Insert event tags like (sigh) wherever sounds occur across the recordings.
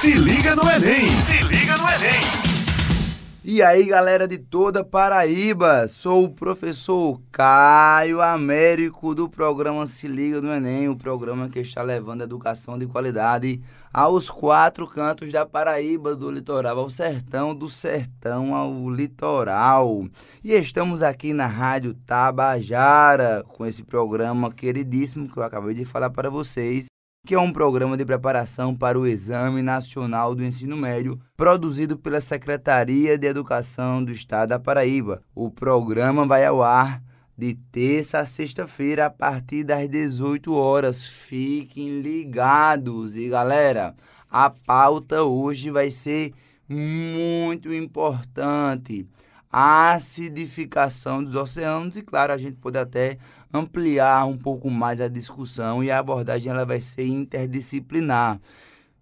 Se liga no Enem! Se liga no Enem! E aí, galera de toda Paraíba, sou o professor Caio Américo do programa Se Liga no Enem, o programa que está levando educação de qualidade aos quatro cantos da Paraíba, do litoral ao sertão, do sertão ao litoral. E estamos aqui na Rádio Tabajara com esse programa queridíssimo que eu acabei de falar para vocês que é um programa de preparação para o Exame Nacional do Ensino Médio, produzido pela Secretaria de Educação do Estado da Paraíba. O programa vai ao ar de terça a sexta-feira a partir das 18 horas. Fiquem ligados e galera, a pauta hoje vai ser muito importante. A acidificação dos oceanos e claro, a gente pode até ampliar um pouco mais a discussão e a abordagem ela vai ser interdisciplinar.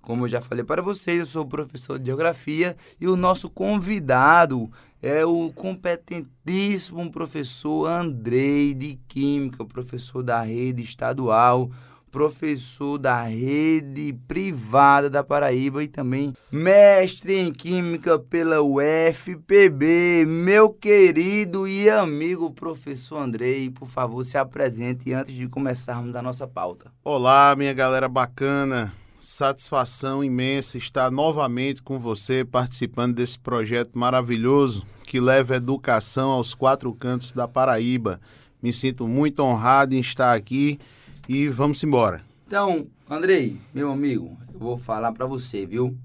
Como eu já falei para vocês, eu sou professor de geografia e o nosso convidado é o competentíssimo professor Andrei de Química, professor da rede estadual professor da rede privada da Paraíba e também mestre em Química pela UFPB. Meu querido e amigo professor Andrei, por favor, se apresente antes de começarmos a nossa pauta. Olá, minha galera bacana. Satisfação imensa estar novamente com você participando desse projeto maravilhoso que leva educação aos quatro cantos da Paraíba. Me sinto muito honrado em estar aqui e vamos embora. Então, Andrei, meu amigo, eu vou falar para você, viu?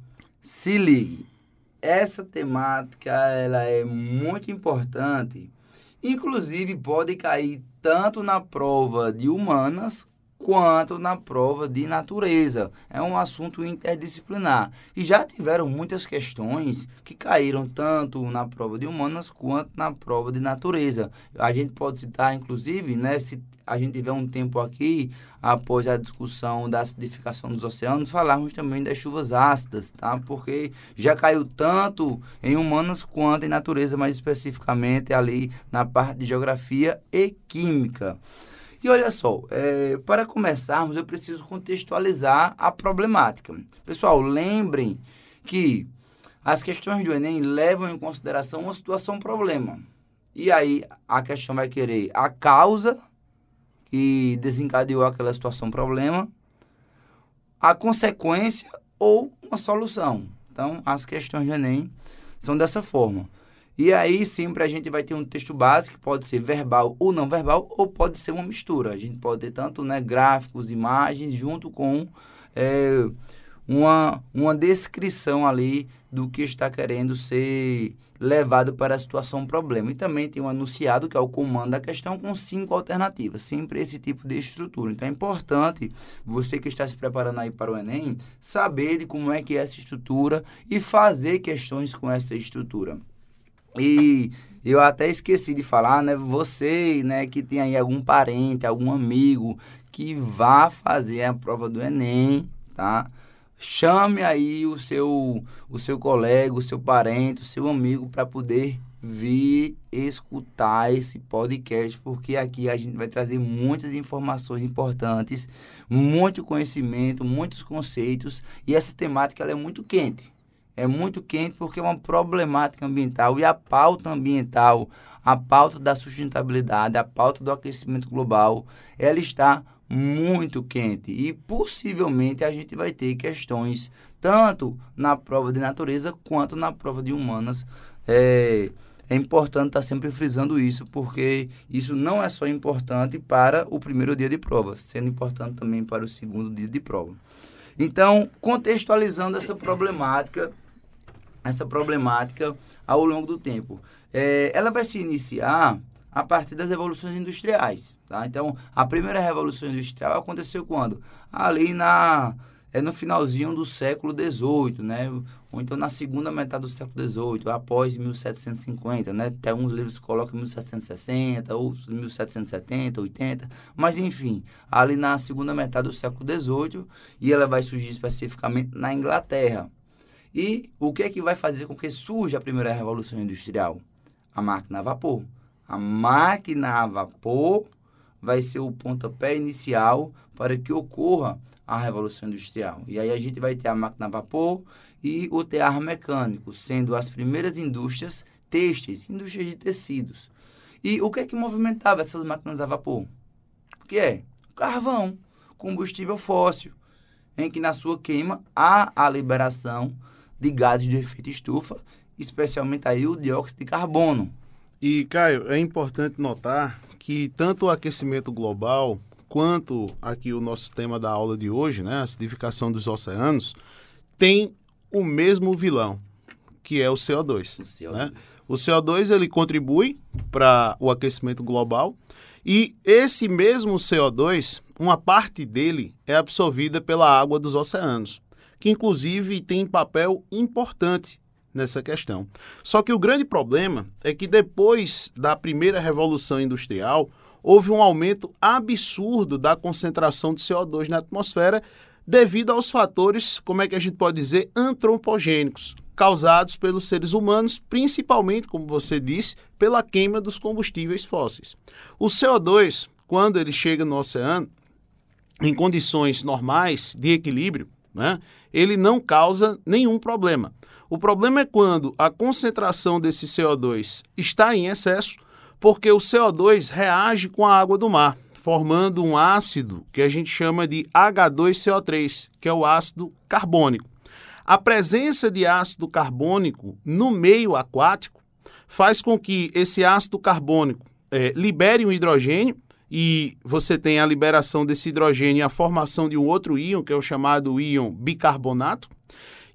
Se ligue. Essa temática ela é muito importante. Inclusive pode cair tanto na prova de humanas quanto na prova de natureza. É um assunto interdisciplinar. E já tiveram muitas questões que caíram tanto na prova de humanas quanto na prova de natureza. A gente pode citar, inclusive, né, se a gente tiver um tempo aqui, após a discussão da acidificação dos oceanos, falarmos também das chuvas ácidas, tá? Porque já caiu tanto em humanas quanto em natureza, mais especificamente ali na parte de geografia e química. E olha só, é, para começarmos, eu preciso contextualizar a problemática. Pessoal, lembrem que as questões do Enem levam em consideração uma situação-problema. E aí a questão vai querer a causa que desencadeou aquela situação-problema, a consequência ou uma solução. Então, as questões do Enem são dessa forma. E aí sempre a gente vai ter um texto básico, que pode ser verbal ou não verbal, ou pode ser uma mistura. A gente pode ter tanto né, gráficos, imagens, junto com é, uma, uma descrição ali do que está querendo ser levado para a situação problema. E também tem um anunciado, que é o comando da questão, com cinco alternativas. Sempre esse tipo de estrutura. Então é importante você que está se preparando aí para o Enem, saber de como é que é essa estrutura e fazer questões com essa estrutura. E eu até esqueci de falar, né? Você, né, que tem aí algum parente, algum amigo que vá fazer a prova do Enem, tá? Chame aí o seu, o seu colega, o seu parente, o seu amigo para poder vir escutar esse podcast, porque aqui a gente vai trazer muitas informações importantes, muito conhecimento, muitos conceitos, e essa temática ela é muito quente é muito quente porque é uma problemática ambiental e a pauta ambiental, a pauta da sustentabilidade, a pauta do aquecimento global, ela está muito quente e possivelmente a gente vai ter questões tanto na prova de natureza quanto na prova de humanas. É, é importante estar sempre frisando isso, porque isso não é só importante para o primeiro dia de prova, sendo importante também para o segundo dia de prova. Então, contextualizando essa problemática, essa problemática ao longo do tempo. É, ela vai se iniciar a partir das revoluções industriais. Tá? Então, a primeira revolução industrial aconteceu quando? Ali na, é no finalzinho do século XVIII, né? ou então na segunda metade do século XVIII, após 1750. Né? Até alguns livros colocam 1760, outros 1770, 80, mas enfim, ali na segunda metade do século XVIII, e ela vai surgir especificamente na Inglaterra. E o que é que vai fazer com que surja a primeira revolução industrial? A máquina a vapor. A máquina a vapor vai ser o pontapé inicial para que ocorra a Revolução Industrial. E aí a gente vai ter a máquina a vapor e o tear mecânico, sendo as primeiras indústrias têxteis, indústrias de tecidos. E o que é que movimentava essas máquinas a vapor? O que é? Carvão, combustível fóssil, em que na sua queima há a liberação de gases de efeito estufa, especialmente aí o dióxido de carbono. E, Caio, é importante notar que tanto o aquecimento global quanto aqui o nosso tema da aula de hoje, né, a acidificação dos oceanos, tem o mesmo vilão, que é o CO2. O CO2, né? o CO2 ele contribui para o aquecimento global e esse mesmo CO2, uma parte dele é absorvida pela água dos oceanos, que inclusive tem papel importante nessa questão. Só que o grande problema é que depois da primeira revolução industrial, houve um aumento absurdo da concentração de CO2 na atmosfera devido aos fatores, como é que a gente pode dizer, antropogênicos, causados pelos seres humanos, principalmente, como você disse, pela queima dos combustíveis fósseis. O CO2, quando ele chega no oceano, em condições normais de equilíbrio, né, ele não causa nenhum problema. O problema é quando a concentração desse CO2 está em excesso porque o CO2 reage com a água do mar, formando um ácido que a gente chama de H2CO3, que é o ácido carbônico. A presença de ácido carbônico no meio aquático faz com que esse ácido carbônico é, libere um hidrogênio e você tem a liberação desse hidrogênio e a formação de um outro íon, que é o chamado íon bicarbonato.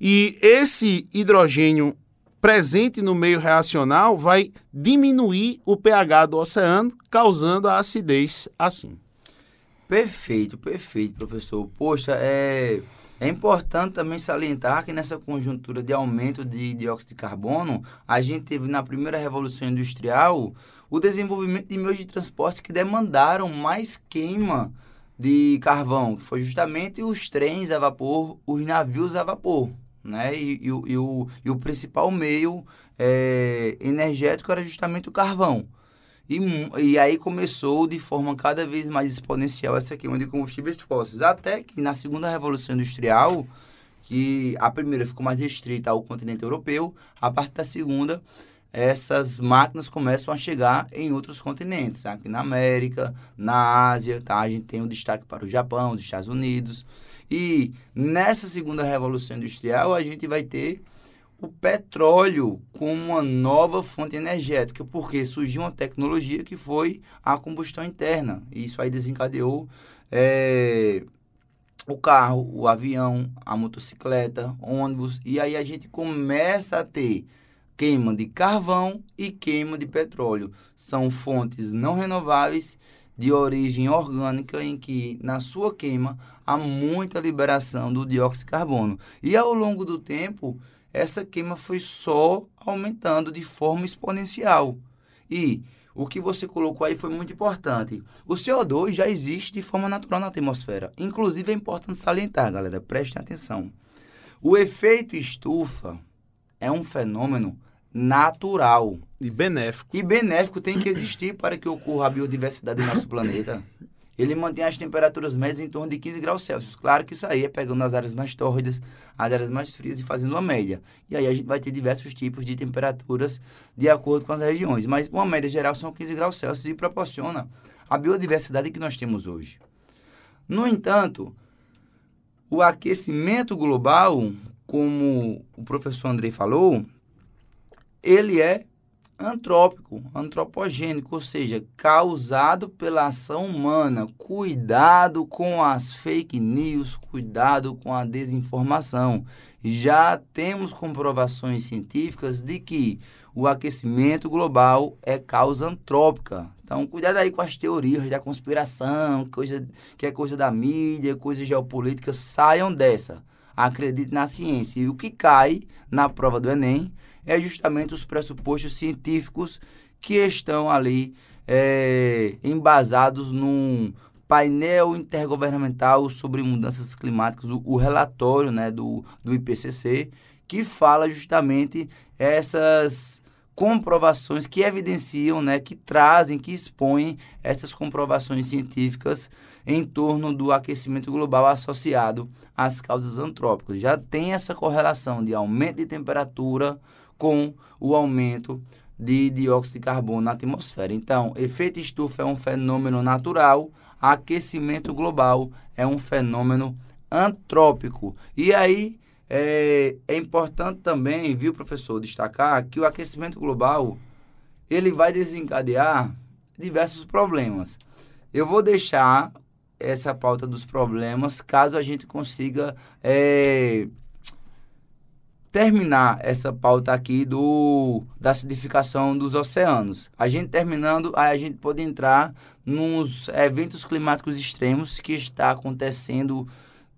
E esse hidrogênio presente no meio reacional vai diminuir o pH do oceano, causando a acidez assim. Perfeito, perfeito, professor. Poxa, é, é importante também salientar que nessa conjuntura de aumento de dióxido de carbono, a gente teve na primeira revolução industrial o desenvolvimento de meios de transporte que demandaram mais queima de carvão, que foi justamente os trens a vapor, os navios a vapor né? E, e, e, o, e o principal meio é, energético era justamente o carvão. E, e aí começou de forma cada vez mais exponencial essa queima de combustíveis fósseis. Até que na segunda revolução industrial, que a primeira ficou mais restrita ao continente europeu, a partir da segunda, essas máquinas começam a chegar em outros continentes, aqui na América, na Ásia, tá? A gente tem um destaque para o Japão, os Estados Unidos. E nessa segunda revolução industrial, a gente vai ter o petróleo como uma nova fonte energética, porque surgiu uma tecnologia que foi a combustão interna. E isso aí desencadeou é, o carro, o avião, a motocicleta, ônibus. E aí a gente começa a ter queima de carvão e queima de petróleo. São fontes não renováveis de origem orgânica em que, na sua queima, há muita liberação do dióxido de carbono. E ao longo do tempo, essa queima foi só aumentando de forma exponencial. E o que você colocou aí foi muito importante. O CO2 já existe de forma natural na atmosfera. Inclusive, é importante salientar, galera, prestem atenção. O efeito estufa é um fenômeno natural. E benéfico. E benéfico tem que existir para que ocorra a biodiversidade do nosso (laughs) planeta. Ele mantém as temperaturas médias em torno de 15 graus Celsius. Claro que isso aí é pegando as áreas mais tórridas, as áreas mais frias e fazendo uma média. E aí a gente vai ter diversos tipos de temperaturas de acordo com as regiões. Mas uma média geral são 15 graus Celsius e proporciona a biodiversidade que nós temos hoje. No entanto, o aquecimento global, como o professor Andrei falou, ele é antrópico, antropogênico, ou seja, causado pela ação humana. Cuidado com as fake news, cuidado com a desinformação. Já temos comprovações científicas de que o aquecimento global é causa antrópica. Então, cuidado aí com as teorias da conspiração, coisa que é coisa da mídia, coisa geopolítica, saiam dessa. Acredite na ciência. E o que cai na prova do Enem é justamente os pressupostos científicos que estão ali é, embasados num painel intergovernamental sobre mudanças climáticas, o, o relatório né, do, do IPCC, que fala justamente essas comprovações que evidenciam, né, que trazem, que expõem essas comprovações científicas em torno do aquecimento global associado às causas antrópicas. Já tem essa correlação de aumento de temperatura com o aumento de dióxido de carbono na atmosfera. Então, efeito estufa é um fenômeno natural, aquecimento global é um fenômeno antrópico. E aí é, é importante também, viu, professor, destacar que o aquecimento global ele vai desencadear diversos problemas. Eu vou deixar essa pauta dos problemas caso a gente consiga é, terminar essa pauta aqui do da acidificação dos oceanos. A gente terminando, aí a gente pode entrar nos eventos climáticos extremos que está acontecendo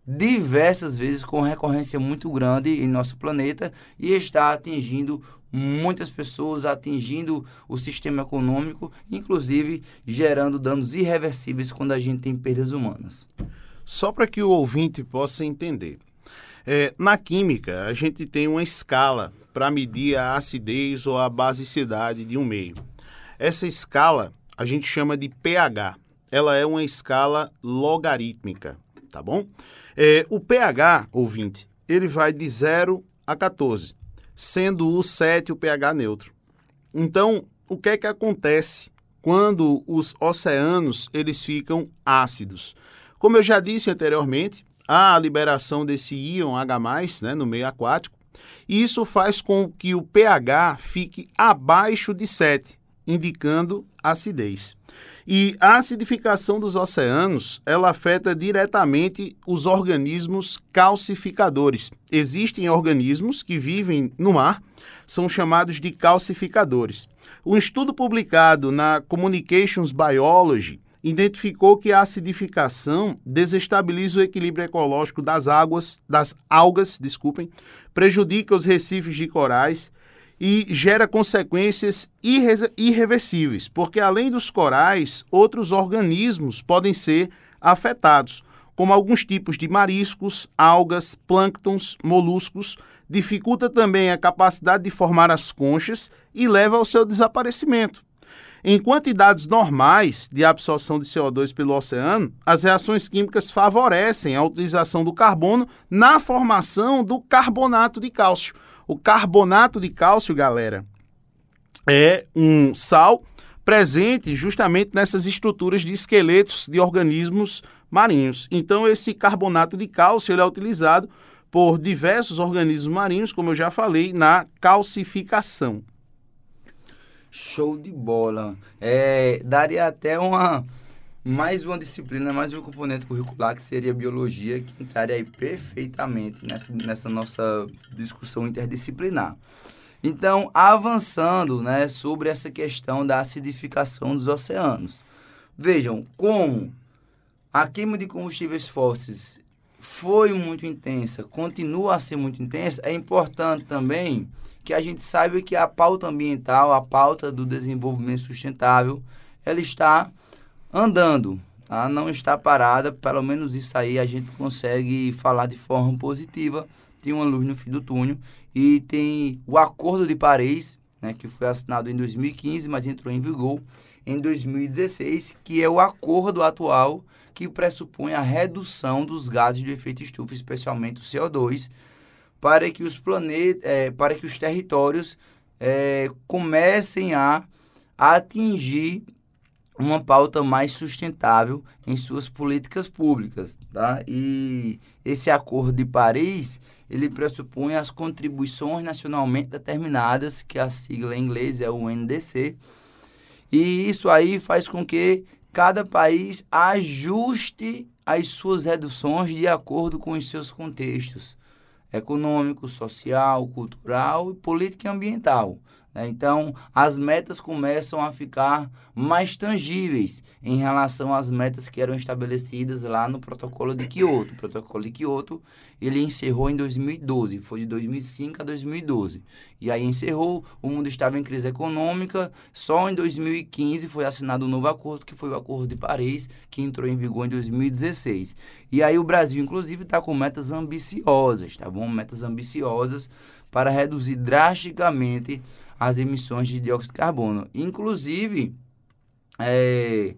diversas vezes com recorrência muito grande em nosso planeta e está atingindo muitas pessoas, atingindo o sistema econômico, inclusive gerando danos irreversíveis quando a gente tem perdas humanas. Só para que o ouvinte possa entender. É, na química, a gente tem uma escala para medir a acidez ou a basicidade de um meio. Essa escala a gente chama de pH. Ela é uma escala logarítmica, tá bom? É, o pH, ouvinte, ele vai de 0 a 14, sendo o 7 o pH neutro. Então, o que é que acontece quando os oceanos eles ficam ácidos? Como eu já disse anteriormente, a liberação desse íon H+, né, no meio aquático, e isso faz com que o pH fique abaixo de 7, indicando acidez. E a acidificação dos oceanos, ela afeta diretamente os organismos calcificadores. Existem organismos que vivem no mar, são chamados de calcificadores. Um estudo publicado na Communications Biology identificou que a acidificação desestabiliza o equilíbrio ecológico das águas, das algas, desculpem, prejudica os recifes de corais e gera consequências irre irreversíveis, porque além dos corais, outros organismos podem ser afetados, como alguns tipos de mariscos, algas, plânctons, moluscos, dificulta também a capacidade de formar as conchas e leva ao seu desaparecimento. Em quantidades normais de absorção de CO2 pelo oceano, as reações químicas favorecem a utilização do carbono na formação do carbonato de cálcio, o carbonato de cálcio, galera, é um sal presente justamente nessas estruturas de esqueletos de organismos marinhos. Então, esse carbonato de cálcio ele é utilizado por diversos organismos marinhos, como eu já falei, na calcificação. Show de bola. É, daria até uma mais uma disciplina, mais um componente curricular que seria biologia, que entraria aí perfeitamente nessa, nessa nossa discussão interdisciplinar. Então, avançando né, sobre essa questão da acidificação dos oceanos. Vejam como a queima de combustíveis fósseis foi muito intensa, continua a ser muito intensa, é importante também que a gente saiba que a pauta ambiental, a pauta do desenvolvimento sustentável, ela está andando, tá? não está parada, pelo menos isso aí a gente consegue falar de forma positiva. Tem uma luz no fim do túnel e tem o Acordo de Paris, né, que foi assinado em 2015, mas entrou em vigor em 2016, que é o acordo atual que pressupõe a redução dos gases de efeito estufa, especialmente o CO2, para que os planetas, é, para que os territórios é, comecem a, a atingir uma pauta mais sustentável em suas políticas públicas, tá? E esse acordo de Paris, ele pressupõe as contribuições nacionalmente determinadas, que a sigla em inglês é o NDC, e isso aí faz com que cada país ajuste as suas reduções de acordo com os seus contextos econômico, social, cultural, político e ambiental. Né? Então, as metas começam a ficar mais tangíveis em relação às metas que eram estabelecidas lá no protocolo de Kyoto. O protocolo de Kyoto ele encerrou em 2012, foi de 2005 a 2012. E aí encerrou, o mundo estava em crise econômica, só em 2015 foi assinado um novo acordo, que foi o Acordo de Paris, que entrou em vigor em 2016. E aí o Brasil, inclusive, está com metas ambiciosas, tá bom? Metas ambiciosas para reduzir drasticamente as emissões de dióxido de carbono. Inclusive, é,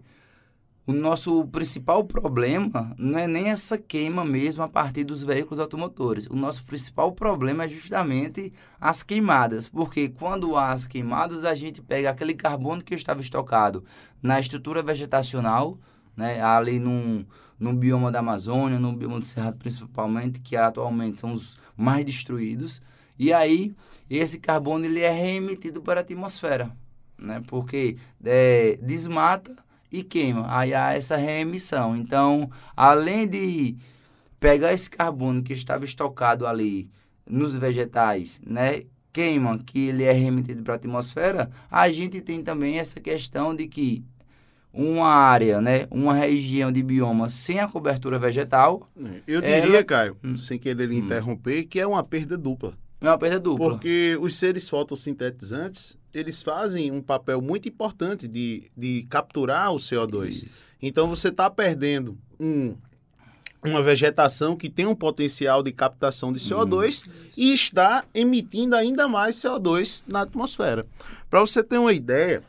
o nosso principal problema não é nem essa queima mesmo a partir dos veículos automotores. O nosso principal problema é justamente as queimadas, porque quando há as queimadas, a gente pega aquele carbono que estava estocado na estrutura vegetacional, né, ali num, num bioma da Amazônia, no bioma do Cerrado principalmente, que atualmente são os mais destruídos, e aí esse carbono ele é reemitido para a atmosfera, né, porque é, desmata e queima. Aí há essa reemissão. Então, além de pegar esse carbono que estava estocado ali nos vegetais, né, queima, que ele é remetido para a atmosfera, a gente tem também essa questão de que uma área, né, uma região de bioma sem a cobertura vegetal. Eu diria, ela... Caio, hum. sem querer lhe hum. interromper, que é uma perda dupla. É uma perda dupla. Porque os seres fotossintetizantes, eles fazem um papel muito importante de, de capturar o CO2. Isso. Então você está perdendo um, uma vegetação que tem um potencial de captação de CO2 hum. e está emitindo ainda mais CO2 na atmosfera. Para você ter uma ideia,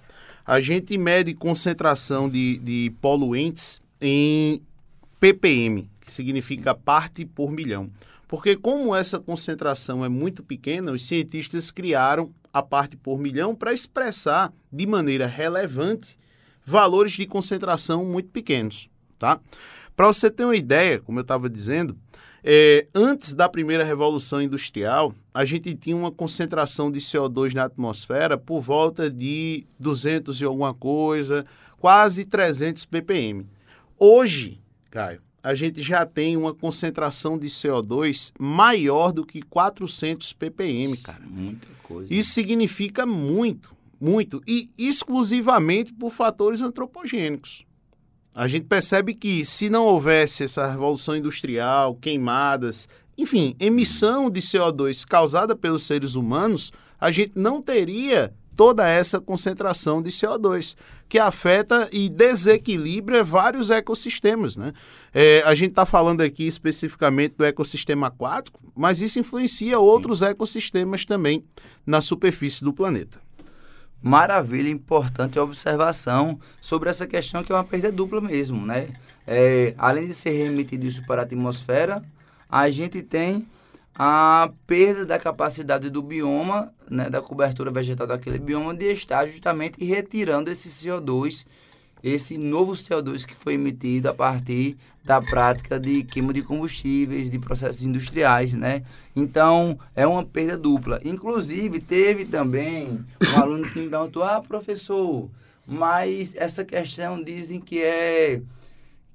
a gente mede concentração de, de poluentes em ppm, que significa parte por milhão. Porque como essa concentração é muito pequena, os cientistas criaram a parte por milhão para expressar de maneira relevante valores de concentração muito pequenos, tá? Para você ter uma ideia, como eu estava dizendo, é, antes da primeira revolução industrial, a gente tinha uma concentração de CO2 na atmosfera por volta de 200 e alguma coisa, quase 300 ppm. Hoje, Caio, a gente já tem uma concentração de CO2 maior do que 400 ppm, cara. Muita coisa. Isso significa muito, muito. E exclusivamente por fatores antropogênicos. A gente percebe que se não houvesse essa revolução industrial, queimadas, enfim, emissão de CO2 causada pelos seres humanos, a gente não teria toda essa concentração de CO2, que afeta e desequilibra vários ecossistemas. Né? É, a gente está falando aqui especificamente do ecossistema aquático, mas isso influencia Sim. outros ecossistemas também na superfície do planeta. Maravilha, importante observação sobre essa questão que é uma perda dupla mesmo, né? É, além de ser remetido isso para a atmosfera, a gente tem a perda da capacidade do bioma, né, da cobertura vegetal daquele bioma, de estar justamente retirando esse CO2, esse novo CO2 que foi emitido a partir da prática de queima de combustíveis, de processos industriais, né? Então, é uma perda dupla. Inclusive, teve também um aluno que me perguntou, ah, professor, mas essa questão dizem que é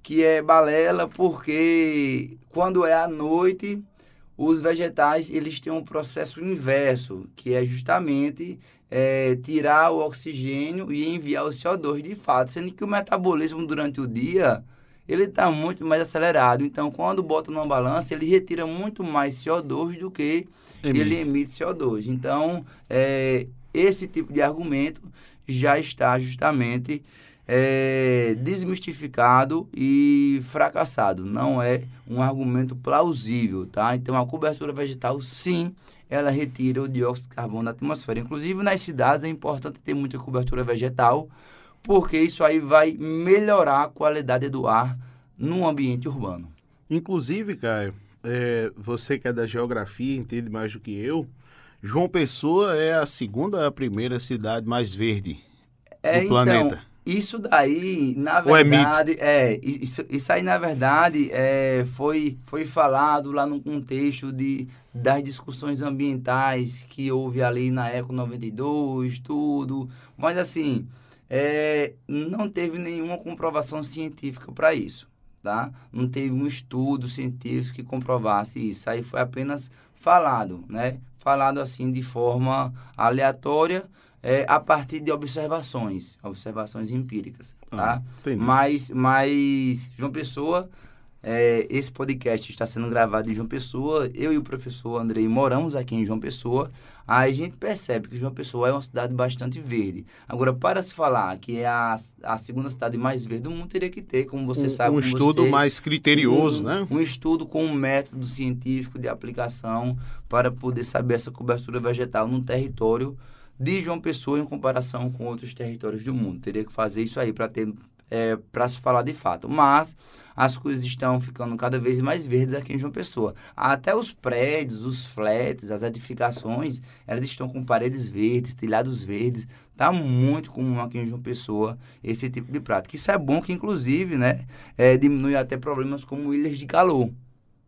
que é balela porque quando é à noite os vegetais eles têm um processo inverso, que é justamente é, tirar o oxigênio e enviar o CO2 de fato, sendo que o metabolismo durante o dia ele está muito mais acelerado. Então, quando bota numa balança, ele retira muito mais CO2 do que emite. ele emite CO2. Então, é, esse tipo de argumento já está justamente é, desmistificado e fracassado. Não é um argumento plausível, tá? Então, a cobertura vegetal, sim, ela retira o dióxido de carbono da atmosfera. Inclusive, nas cidades é importante ter muita cobertura vegetal, porque isso aí vai melhorar a qualidade do ar no ambiente urbano. Inclusive, Caio, é, você que é da geografia, entende mais do que eu, João Pessoa é a segunda ou a primeira cidade mais verde é, do então, planeta. Isso daí, na é verdade, é, é, isso, isso aí, na verdade, é, foi, foi falado lá no contexto de, das discussões ambientais que houve ali na Eco 92, tudo. Mas, assim, é, não teve nenhuma comprovação científica para isso, tá? Não teve um estudo científico que comprovasse isso. Aí foi apenas falado, né? Falado, assim, de forma aleatória, é, a partir de observações, observações empíricas, tá? Ah, mas, mas João Pessoa, é, esse podcast está sendo gravado em João Pessoa, eu e o professor Andrei moramos aqui em João Pessoa, aí a gente percebe que João Pessoa é uma cidade bastante verde. Agora, para se falar que é a, a segunda cidade mais verde do mundo, teria que ter, como você um, sabe... Um estudo você, mais criterioso, um, né? Um estudo com um método científico de aplicação para poder saber essa cobertura vegetal num território de João Pessoa em comparação com outros territórios do mundo. Teria que fazer isso aí para ter é, para se falar de fato. Mas as coisas estão ficando cada vez mais verdes aqui em João Pessoa. Até os prédios, os flats, as edificações, elas estão com paredes verdes, telhados verdes. Tá muito comum aqui em João Pessoa esse tipo de prática. Isso é bom que, inclusive, né, é, diminui até problemas como ilhas de calor.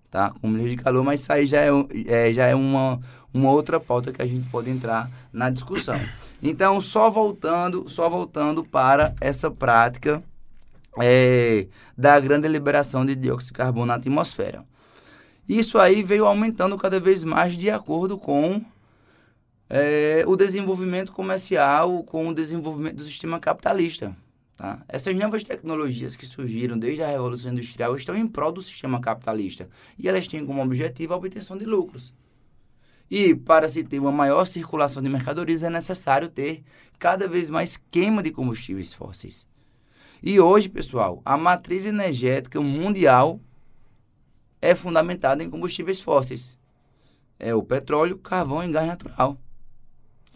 Tá? Como ilhas de calor, mas isso aí já é, é, já é uma, uma outra pauta que a gente pode entrar na discussão. (coughs) Então, só voltando, só voltando para essa prática é, da grande liberação de dióxido de carbono na atmosfera. Isso aí veio aumentando cada vez mais de acordo com é, o desenvolvimento comercial, com o desenvolvimento do sistema capitalista. Tá? Essas novas tecnologias que surgiram desde a Revolução Industrial estão em prol do sistema capitalista e elas têm como objetivo a obtenção de lucros. E para se ter uma maior circulação de mercadorias é necessário ter cada vez mais queima de combustíveis fósseis. E hoje, pessoal, a matriz energética mundial é fundamentada em combustíveis fósseis. É o petróleo, carvão e gás natural.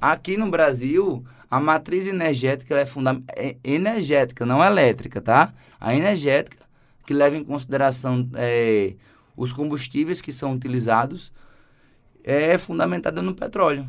Aqui no Brasil, a matriz energética é, funda é energética, não elétrica, tá? A energética, que leva em consideração é, os combustíveis que são utilizados, é fundamentada no petróleo.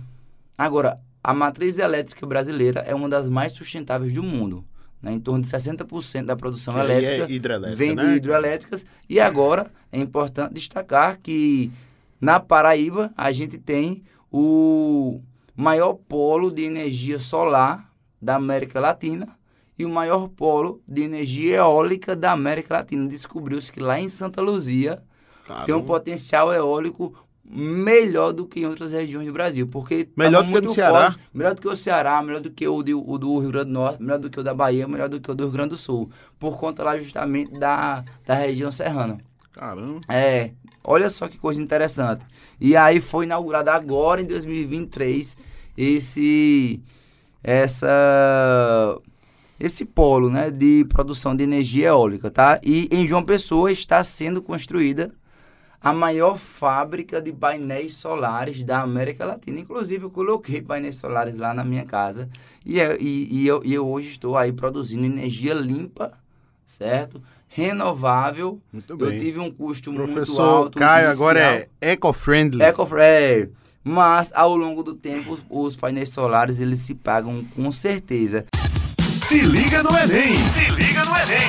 Agora, a matriz elétrica brasileira é uma das mais sustentáveis do mundo. Né? Em torno de 60% da produção elétrica é vem né? de hidrelétricas. E agora é importante destacar que na Paraíba a gente tem o maior polo de energia solar da América Latina e o maior polo de energia eólica da América Latina. Descobriu-se que lá em Santa Luzia Caramba. tem um potencial eólico melhor do que em outras regiões do Brasil, porque melhor do que o do Ceará, forte, melhor do que o Ceará, melhor do que o, de, o, do Rio Grande do Norte, melhor do que o da Bahia, melhor do que o do Rio Grande do Sul, por conta lá justamente da, da região serrana. Caramba. É, olha só que coisa interessante. E aí foi inaugurado agora em 2023 esse essa esse polo, né, de produção de energia eólica, tá? E em João Pessoa está sendo construída a maior fábrica de painéis solares da América Latina. Inclusive, eu coloquei painéis solares lá na minha casa e, é, e, e, eu, e eu hoje estou aí produzindo energia limpa, certo? Renovável. Muito bem. Eu tive um custo Professor muito alto. Caio, agora é eco-friendly. Eco-friendly. Mas, ao longo do tempo, os, os painéis solares, eles se pagam com certeza. Se liga no Enem! Se liga no Enem!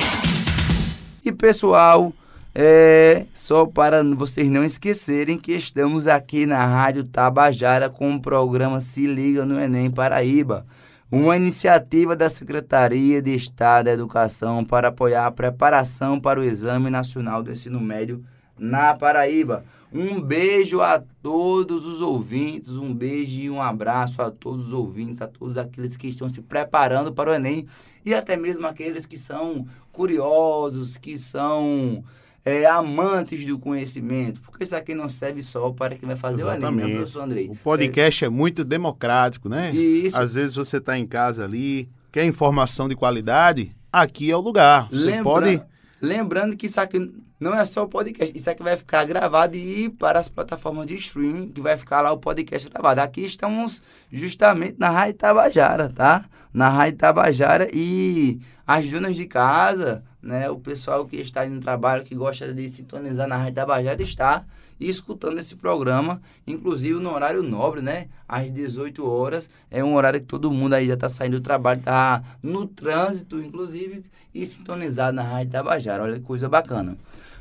E, pessoal... É, só para vocês não esquecerem que estamos aqui na Rádio Tabajara com o programa Se Liga no Enem Paraíba, uma iniciativa da Secretaria de Estado da Educação para apoiar a preparação para o Exame Nacional do Ensino Médio na Paraíba. Um beijo a todos os ouvintes, um beijo e um abraço a todos os ouvintes, a todos aqueles que estão se preparando para o Enem e até mesmo aqueles que são curiosos, que são é, amantes do conhecimento, porque isso aqui não serve só para quem vai fazer Exatamente. o anime, né, professor Andrei? O podcast é muito democrático, né? Isso. Às vezes você está em casa ali, quer informação de qualidade, aqui é o lugar. Você Lembra... pode... Lembrando que isso aqui não é só o podcast, isso aqui vai ficar gravado e ir para as plataformas de streaming, que vai ficar lá o podcast gravado. Aqui estamos justamente na Rádio Tabajara, tá? Na Rádio Tabajara e as donas de casa, né? O pessoal que está no trabalho, que gosta de sintonizar na Rádio Tabajara, está escutando esse programa, inclusive no horário nobre, né? Às 18 horas. É um horário que todo mundo aí já está saindo do trabalho, está no trânsito, inclusive, e sintonizado na Rádio Tabajara. Olha que coisa bacana.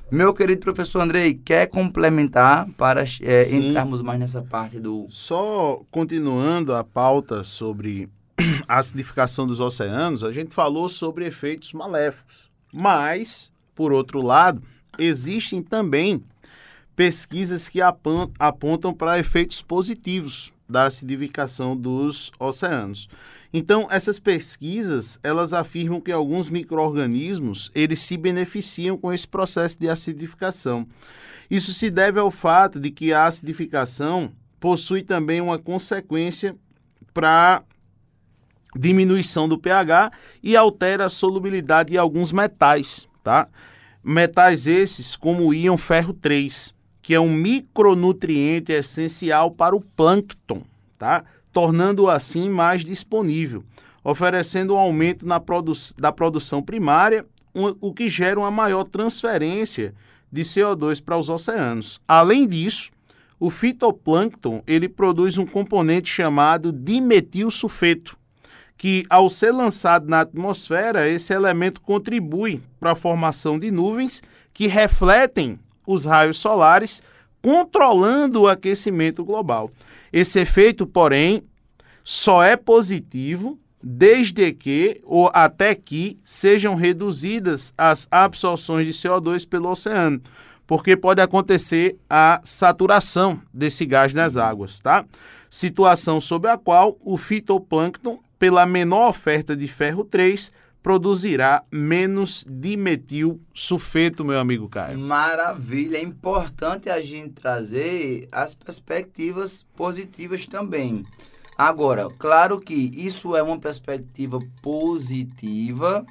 Meu querido professor Andrei, quer complementar para é, entrarmos mais nessa parte do. Só continuando a pauta sobre (clears throat) a acidificação dos oceanos, a gente falou sobre efeitos maléficos. Mas, por outro lado, existem também pesquisas que apontam para efeitos positivos da acidificação dos oceanos. Então, essas pesquisas, elas afirmam que alguns micro-organismos, eles se beneficiam com esse processo de acidificação. Isso se deve ao fato de que a acidificação possui também uma consequência para diminuição do pH e altera a solubilidade de alguns metais, tá? Metais esses como o íon ferro 3, que é um micronutriente essencial para o plâncton, tá? tornando-o assim mais disponível, oferecendo um aumento na produ da produção primária, um, o que gera uma maior transferência de CO2 para os oceanos. Além disso, o fitoplâncton ele produz um componente chamado dimetilsulfeto, que ao ser lançado na atmosfera, esse elemento contribui para a formação de nuvens que refletem os raios solares, controlando o aquecimento global. Esse efeito, porém, só é positivo desde que ou até que sejam reduzidas as absorções de CO2 pelo oceano, porque pode acontecer a saturação desse gás nas águas, tá? Situação sob a qual o fitoplâncton, pela menor oferta de ferro 3, produzirá menos dimetil sulfeto, meu amigo Caio. Maravilha, é importante a gente trazer as perspectivas positivas também. Agora, claro que isso é uma perspectiva positiva,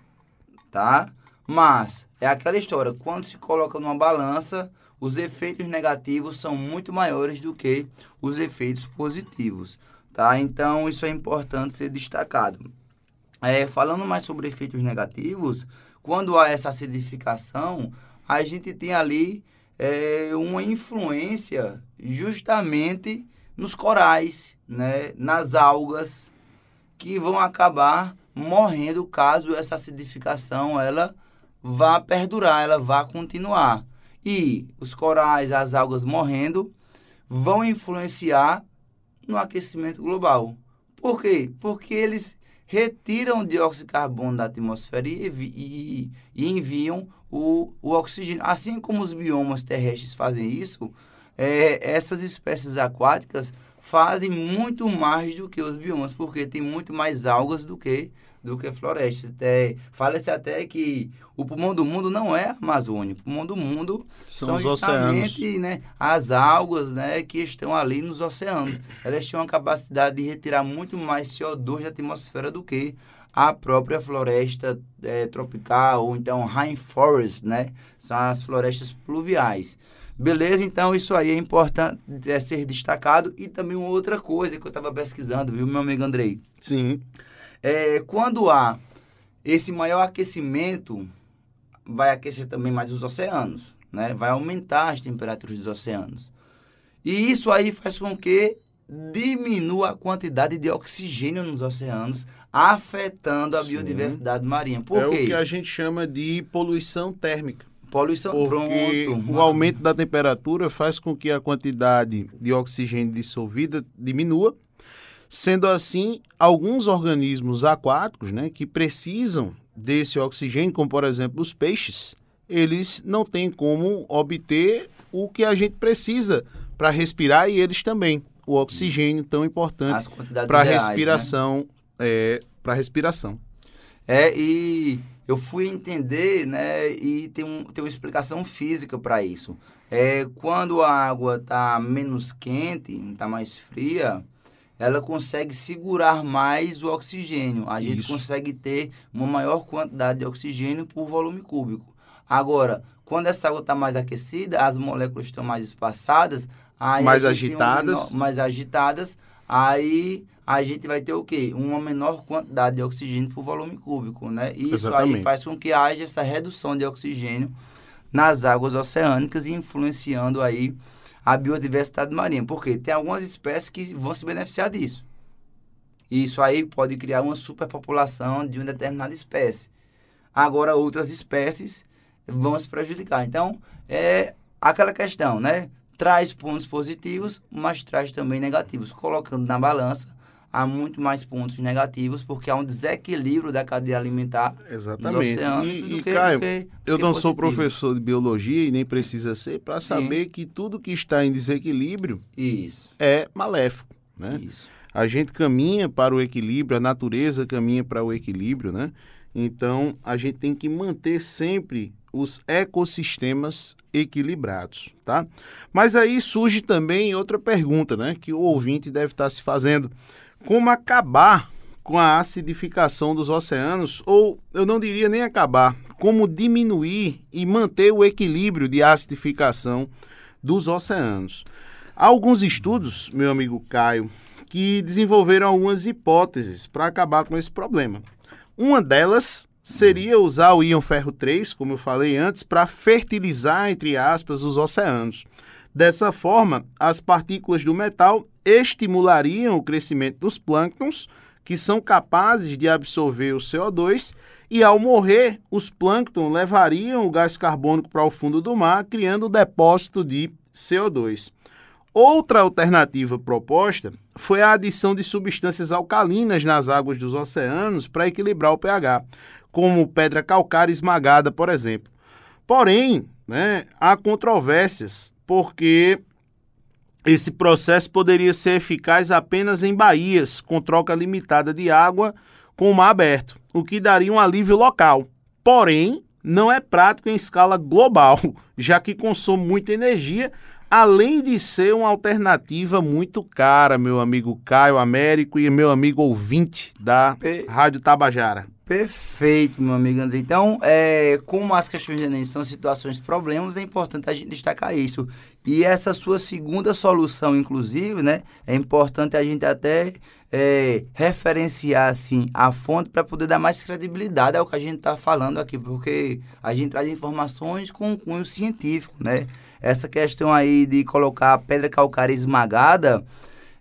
tá? Mas é aquela história, quando se coloca numa balança, os efeitos negativos são muito maiores do que os efeitos positivos, tá? Então, isso é importante ser destacado. É, falando mais sobre efeitos negativos, quando há essa acidificação, a gente tem ali é, uma influência justamente nos corais, né, nas algas, que vão acabar morrendo caso essa acidificação ela vá perdurar, ela vá continuar. E os corais, as algas morrendo, vão influenciar no aquecimento global. Por quê? Porque eles retiram o dióxido de carbono da atmosfera e, e, e enviam o, o oxigênio. Assim como os biomas terrestres fazem isso, é, essas espécies aquáticas fazem muito mais do que os biomas, porque tem muito mais algas do que do que florestas. É, Fala-se até que o pulmão do mundo não é a Amazônia. O pulmão do mundo São são, os justamente oceanos. né, as algas né, que estão ali nos oceanos. Elas têm uma capacidade de retirar muito mais CO2 da atmosfera do que a própria floresta é, tropical, ou então rainforest, né? São as florestas pluviais. Beleza? Então, isso aí é importante é, ser destacado. E também uma outra coisa que eu estava pesquisando, viu, meu amigo Andrei? Sim. É, quando há esse maior aquecimento, vai aquecer também mais os oceanos, né? Vai aumentar as temperaturas dos oceanos. E isso aí faz com que diminua a quantidade de oxigênio nos oceanos, afetando a Sim. biodiversidade marinha. Por é quê? o que a gente chama de poluição térmica. Poluição Porque pronto. o aumento da temperatura faz com que a quantidade de oxigênio dissolvida diminua. Sendo assim, alguns organismos aquáticos, né, que precisam desse oxigênio, como por exemplo os peixes, eles não têm como obter o que a gente precisa para respirar e eles também, o oxigênio tão importante para ideais, né? respiração, é, para respiração. É, e eu fui entender, né, e tem, um, tem uma explicação física para isso. É, quando a água está menos quente, está mais fria, ela consegue segurar mais o oxigênio. A gente Isso. consegue ter uma maior quantidade de oxigênio por volume cúbico. Agora, quando essa água está mais aquecida, as moléculas estão mais espaçadas, aí Mais a gente tem um agitadas. menor- mais agitadas, aí a gente vai ter o quê? Uma menor quantidade de oxigênio por volume cúbico, né? E isso aí Exatamente. faz com que haja essa redução de oxigênio nas águas oceânicas e influenciando aí a biodiversidade marinha. Porque tem algumas espécies que vão se beneficiar disso. E isso aí pode criar uma superpopulação de uma determinada espécie. Agora, outras espécies vão se prejudicar. Então, é aquela questão, né? Traz pontos positivos, mas traz também negativos. Colocando na balança, há muito mais pontos negativos, porque há um desequilíbrio da cadeia alimentar Exatamente. E, e, que, Caio, que- eu não sou positivo. professor de biologia e nem precisa ser para Sim. saber que tudo que está em desequilíbrio Isso, é maléfico, né? isso. A gente caminha para o equilíbrio, a natureza caminha para o equilíbrio, né? Então, a gente tem que manter sempre os ecossistemas equilibrados, tá? Mas aí surge também outra pergunta, né, que o ouvinte deve estar se fazendo. Como acabar com a acidificação dos oceanos, ou eu não diria nem acabar, como diminuir e manter o equilíbrio de acidificação dos oceanos? Há alguns estudos, meu amigo Caio, que desenvolveram algumas hipóteses para acabar com esse problema. Uma delas seria usar o íon ferro 3, como eu falei antes, para fertilizar, entre aspas, os oceanos. Dessa forma, as partículas do metal estimulariam o crescimento dos plânctons, que são capazes de absorver o CO2, e ao morrer, os plânctons levariam o gás carbônico para o fundo do mar, criando depósito de CO2. Outra alternativa proposta foi a adição de substâncias alcalinas nas águas dos oceanos para equilibrar o pH, como pedra calcária esmagada, por exemplo. Porém, né, há controvérsias, porque esse processo poderia ser eficaz apenas em baías com troca limitada de água com o mar aberto, o que daria um alívio local. Porém, não é prático em escala global, (laughs) já que consome muita energia, além de ser uma alternativa muito cara, meu amigo Caio Américo e meu amigo ouvinte da Rádio Tabajara. Perfeito, meu amigo André. Então, é, como as questões de Enem são situações de problemas, é importante a gente destacar isso. E essa sua segunda solução, inclusive, né, é importante a gente até é, referenciar assim, a fonte para poder dar mais credibilidade ao que a gente está falando aqui, porque a gente traz informações com cunho científico, né? Essa questão aí de colocar a pedra calcária esmagada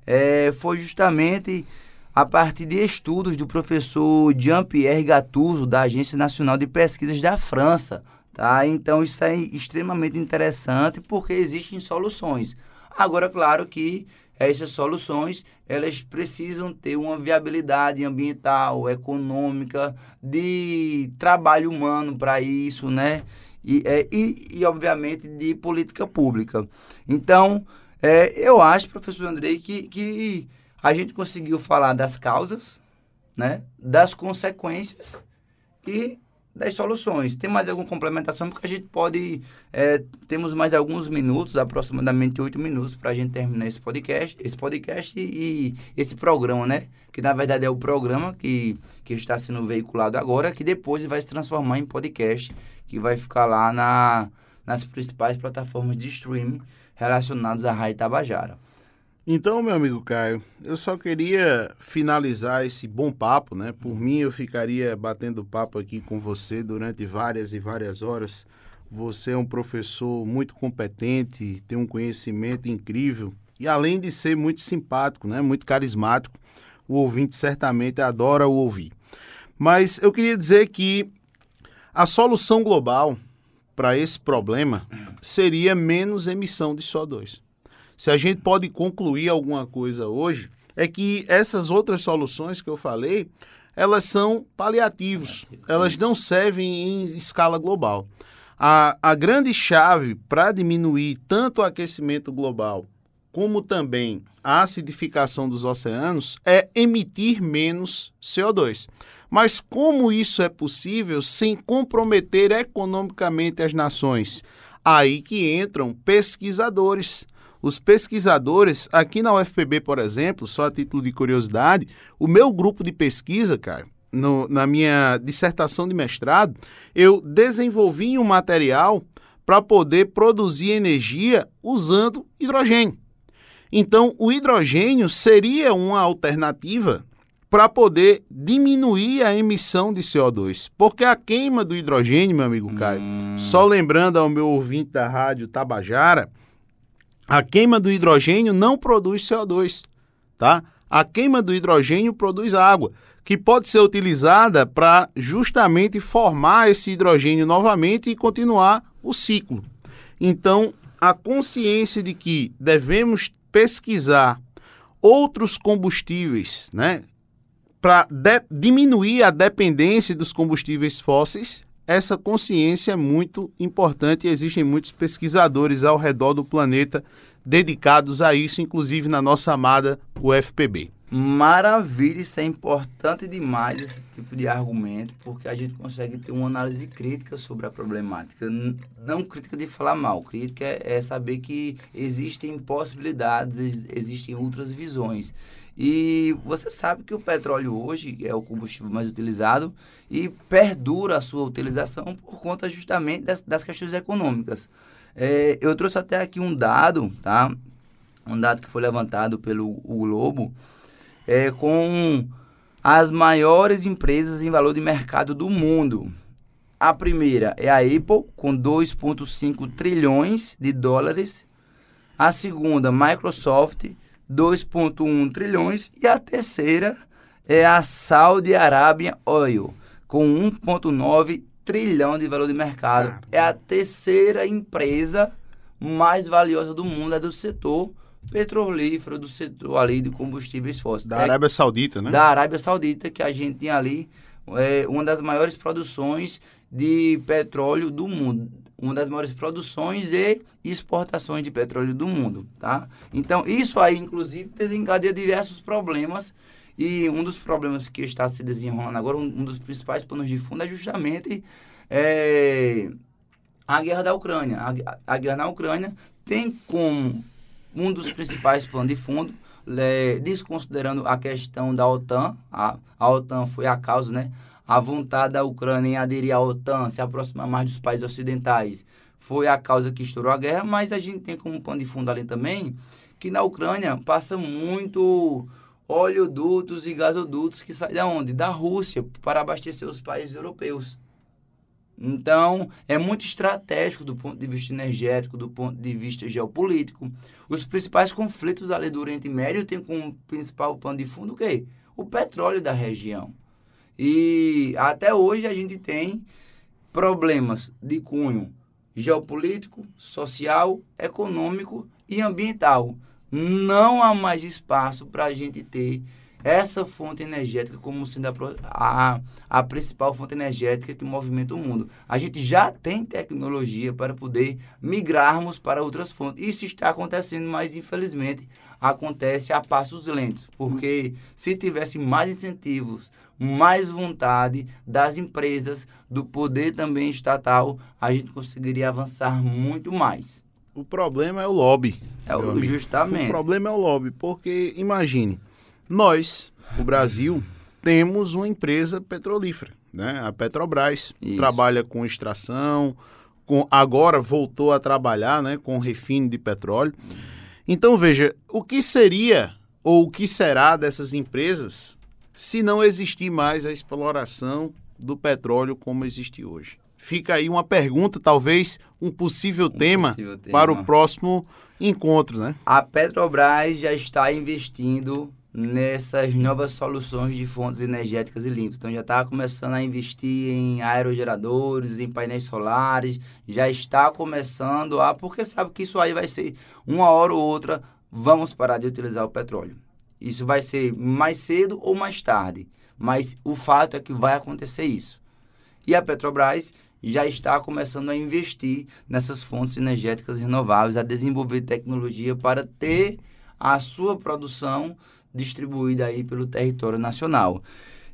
é, foi justamente a partir de estudos do professor Jean-Pierre Gattuso, da Agência Nacional de Pesquisas da França. Tá? Então, isso é extremamente interessante porque existem soluções. Agora, claro que essas soluções elas precisam ter uma viabilidade ambiental, econômica, de trabalho humano para isso, né? E, é, e, e, obviamente, de política pública. Então, é, eu acho, professor Andrei, que, que a gente conseguiu falar das causas, né, das consequências e das soluções. Tem mais alguma complementação? Porque a gente pode. É, temos mais alguns minutos, aproximadamente oito minutos, para a gente terminar esse podcast, esse podcast e, e, esse programa, né? Que na verdade é o programa que, que está sendo veiculado agora, que depois vai se transformar em podcast, que vai ficar lá na, nas principais plataformas de streaming relacionadas à Rádio Tabajara. Então, meu amigo Caio, eu só queria finalizar esse bom papo, né? Por mim, eu ficaria batendo papo aqui com você durante várias e várias horas. Você é um professor muito competente, tem um conhecimento incrível e além de ser muito simpático, né? Muito carismático, o ouvinte certamente adora o ouvir. Mas eu queria dizer que a solução global para esse problema seria menos emissão de CO2 se a gente pode concluir alguma coisa hoje, é que essas outras soluções que eu falei, elas são paliativos, elas não servem em escala global. A, a grande chave para diminuir tanto o aquecimento global como também a acidificação dos oceanos é emitir menos CO2. Mas como isso é possível sem comprometer economicamente as nações? Aí que entram pesquisadores os pesquisadores, aqui na UFPB, por exemplo, só a título de curiosidade, o meu grupo de pesquisa, cara, no, na minha dissertação de mestrado, eu desenvolvi um material para poder produzir energia usando hidrogênio. Então, o hidrogênio seria uma alternativa para poder diminuir a emissão de CO2. Porque a queima do hidrogênio, meu amigo Caio, hum. só lembrando ao meu ouvinte da rádio Tabajara, a queima do hidrogênio não produz CO2, tá? A queima do hidrogênio produz água, que pode ser utilizada para justamente formar esse hidrogênio novamente e continuar o ciclo. Então, a consciência de que devemos pesquisar outros combustíveis, né, para diminuir a dependência dos combustíveis fósseis essa consciência é muito importante e existem muitos pesquisadores ao redor do planeta dedicados a isso, inclusive na nossa amada UFPB. Maravilha, isso é importante demais esse tipo de argumento, porque a gente consegue ter uma análise crítica sobre a problemática. Não crítica de falar mal, crítica é, é saber que existem possibilidades, existem outras visões. E você sabe que o petróleo hoje é o combustível mais utilizado e perdura a sua utilização por conta justamente das, das questões econômicas. É, eu trouxe até aqui um dado, tá? um dado que foi levantado pelo Globo, é com as maiores empresas em valor de mercado do mundo. A primeira é a Apple, com 2,5 trilhões de dólares. A segunda, Microsoft, 2,1 trilhões. E a terceira é a Saudi Arabia Oil, com 1,9 trilhão de valor de mercado. É a terceira empresa mais valiosa do mundo, é do setor petrolífero, do setor ali de combustíveis fósseis. Da É Arábia Saudita, né? da Arábia Saudita, que a gente tem ali é, uma das maiores produções de petróleo do mundo. Uma das maiores produções e exportações de petróleo do mundo, tá? Então, isso aí, inclusive, desencadeia diversos problemas e um dos problemas que está se desenrolando agora, um, um dos principais panos de fundo é justamente é, a guerra da Ucrânia. A, a guerra na Ucrânia tem como um dos principais planos de fundo, é, desconsiderando a questão da OTAN, a, a OTAN foi a causa, né? A vontade da Ucrânia em aderir à OTAN, se aproximar mais dos países ocidentais, foi a causa que estourou a guerra, mas a gente tem como pano de fundo ali também que na Ucrânia passa muito oleodutos e gasodutos que saem da onde? Da Rússia, para abastecer os países europeus. Então, é muito estratégico do ponto de vista energético, do ponto de vista geopolítico. Os principais conflitos ali do Oriente Médio têm como principal pano de fundo o quê? O petróleo da região. E até hoje a gente tem problemas de cunho geopolítico, social, econômico e ambiental. Não há mais espaço para a gente ter essa fonte energética como sendo a, a, a principal fonte energética que movimenta o mundo. A gente já tem tecnologia para poder migrarmos para outras fontes. Isso está acontecendo, mas infelizmente acontece a passos lentos, porque se tivesse mais incentivos, mais vontade das empresas, do poder também estatal, a gente conseguiria avançar muito mais. O problema é o lobby. É o- justamente. O problema é o lobby, porque imagine, nós, o Brasil, temos uma empresa petrolífera, né? A Petrobras Isso. trabalha com extração, com agora voltou a trabalhar, né, com refino de petróleo. Então veja, o que seria ou o que será dessas empresas se não existir mais a exploração do petróleo como existe hoje? Fica aí uma pergunta, talvez um possível, tema, possível tema. para o próximo encontro, né? A Petrobras já está investindo nessas novas soluções de fontes energéticas e limpas. Então já está começando a investir em aerogeradores, em painéis solares, já está começando a, porque sabe que isso aí vai ser uma hora ou outra, vamos parar de utilizar o petróleo. Isso vai ser mais cedo ou mais tarde, mas o fato é que vai acontecer isso. E a Petrobras já está começando a investir nessas fontes energéticas renováveis, a desenvolver tecnologia para ter a sua produção distribuída aí pelo território nacional.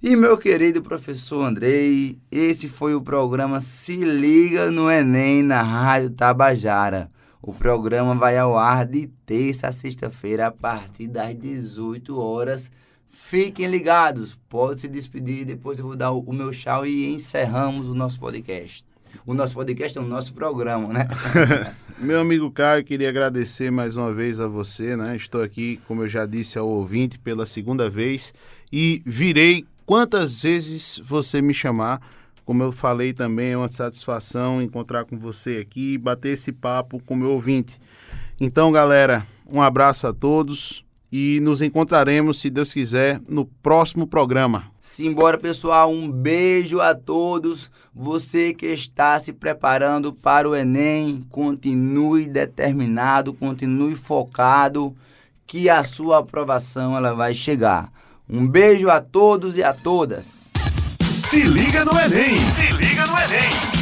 E meu querido professor Andrei, esse foi o programa Se Liga no Enem na Rádio Tabajara. O programa vai ao ar de terça a sexta-feira a partir das 18 horas. Fiquem ligados, pode se despedir, depois eu vou dar o, meu tchau e encerramos o nosso podcast. O nosso podcast é o nosso programa, né? (laughs) Meu amigo Caio, queria agradecer mais uma vez a você, né? Estou aqui, como eu já disse ao ouvinte, pela segunda vez e virei quantas vezes você me chamar. Como eu falei também, é uma satisfação encontrar com você aqui e bater esse papo com o meu ouvinte. Então, galera, um abraço a todos e nos encontraremos, se Deus quiser, no próximo programa. Simbora, pessoal. Um beijo a todos. Você que está se preparando para o Enem, continue determinado, continue focado, que a sua aprovação ela vai chegar. Um beijo a todos e a todas. Se liga no Enem! Se